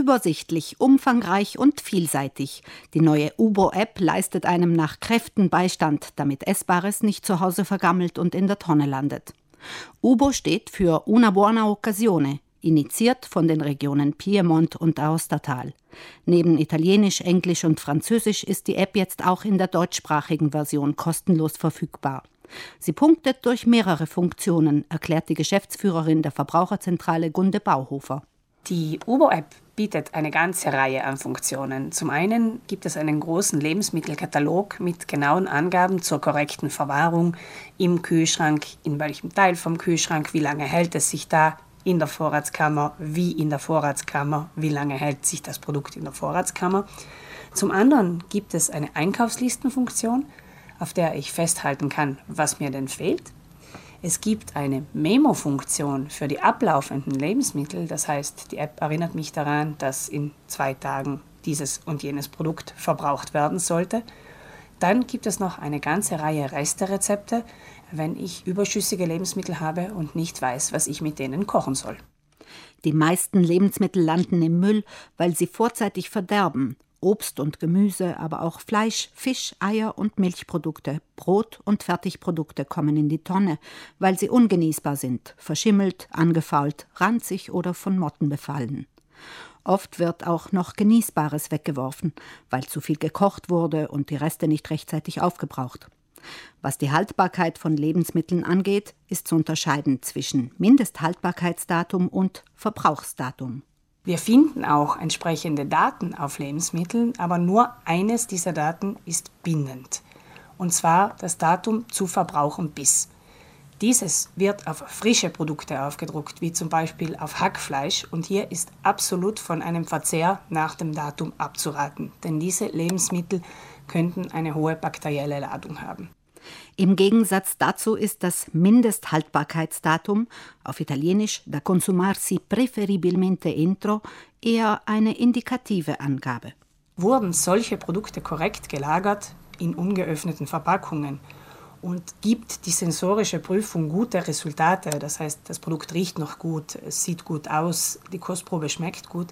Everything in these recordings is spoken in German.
Übersichtlich, umfangreich und vielseitig. Die neue Ubo-App leistet einem nach Kräften Beistand, damit Essbares nicht zu Hause vergammelt und in der Tonne landet. Ubo steht für Una buona occasione, initiiert von den Regionen Piemont und Aostatal. Neben Italienisch, Englisch und Französisch ist die App jetzt auch in der deutschsprachigen Version kostenlos verfügbar. Sie punktet durch mehrere Funktionen, erklärt die Geschäftsführerin der Verbraucherzentrale Gunde Bauhofer. Die Ubo-App bietet eine ganze Reihe an Funktionen. Zum einen gibt es einen großen Lebensmittelkatalog mit genauen Angaben zur korrekten Verwahrung im Kühlschrank, in welchem Teil vom Kühlschrank, wie lange hält es sich da, in der Vorratskammer, wie in der Vorratskammer, wie lange hält sich das Produkt in der Vorratskammer. Zum anderen gibt es eine Einkaufslistenfunktion, auf der ich festhalten kann, was mir denn fehlt. Es gibt eine Memo-Funktion für die ablaufenden Lebensmittel, das heißt, die App erinnert mich daran, dass in zwei Tagen dieses und jenes Produkt verbraucht werden sollte. Dann gibt es noch eine ganze Reihe Resterezepte, wenn ich überschüssige Lebensmittel habe und nicht weiß, was ich mit denen kochen soll. Die meisten Lebensmittel landen im Müll, weil sie vorzeitig verderben. Obst und Gemüse, aber auch Fleisch, Fisch, Eier und Milchprodukte, Brot und Fertigprodukte kommen in die Tonne, weil sie ungenießbar sind, verschimmelt, angefault, ranzig oder von Motten befallen. Oft wird auch noch Genießbares weggeworfen, weil zu viel gekocht wurde und die Reste nicht rechtzeitig aufgebraucht. Was die Haltbarkeit von Lebensmitteln angeht, ist zu unterscheiden zwischen Mindesthaltbarkeitsdatum und Verbrauchsdatum. Wir finden auch entsprechende Daten auf Lebensmitteln, aber nur eines dieser Daten ist bindend, und zwar das Datum zu Verbrauch und Biss. Dieses wird auf frische Produkte aufgedruckt, wie zum Beispiel auf Hackfleisch, und hier ist absolut von einem Verzehr nach dem Datum abzuraten, denn diese Lebensmittel könnten eine hohe bakterielle Ladung haben. Im Gegensatz dazu ist das Mindesthaltbarkeitsdatum, auf Italienisch da consumarsi preferibilmente entro, eher eine indikative Angabe. Wurden solche Produkte korrekt gelagert in ungeöffneten Verpackungen und gibt die sensorische Prüfung gute Resultate, das heißt, das Produkt riecht noch gut, es sieht gut aus, die Kostprobe schmeckt gut,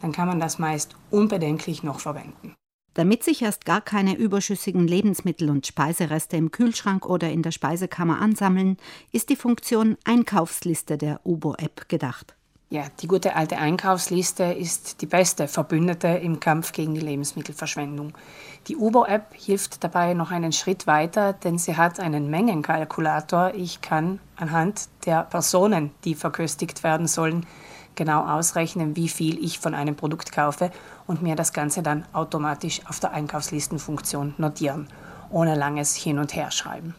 dann kann man das meist unbedenklich noch verwenden. Damit sich erst gar keine überschüssigen Lebensmittel und Speisereste im Kühlschrank oder in der Speisekammer ansammeln, ist die Funktion Einkaufsliste der Ubo-App gedacht. Ja, die gute alte Einkaufsliste ist die beste Verbündete im Kampf gegen die Lebensmittelverschwendung. Die Ubo-App hilft dabei noch einen Schritt weiter, denn sie hat einen Mengenkalkulator. Ich kann anhand der Personen, die verköstigt werden sollen, genau ausrechnen, wie viel ich von einem Produkt kaufe und mir das Ganze dann automatisch auf der Einkaufslistenfunktion notieren, ohne langes Hin- und Herschreiben.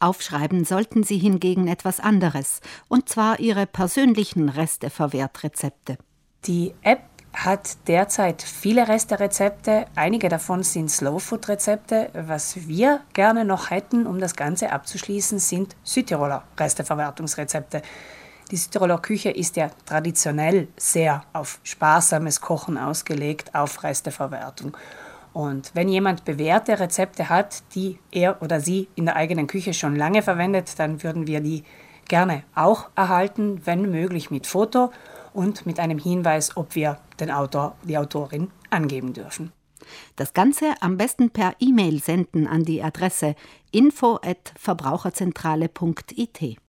Aufschreiben sollten Sie hingegen etwas anderes, und zwar Ihre persönlichen Resteverwertrezepte. Die App hat derzeit viele Resterezepte. Einige davon sind Slowfood-Rezepte. Was wir gerne noch hätten, um das Ganze abzuschließen, sind Südtiroler Resteverwertungsrezepte. Die Südtiroler Küche ist ja traditionell sehr auf sparsames Kochen ausgelegt, auf Resteverwertung. Und wenn jemand bewährte Rezepte hat, die er oder sie in der eigenen Küche schon lange verwendet, dann würden wir die gerne auch erhalten, wenn möglich mit Foto und mit einem Hinweis, ob wir den Autor, die Autorin angeben dürfen. Das Ganze am besten per E-Mail senden an die Adresse info@verbraucherzentrale.it.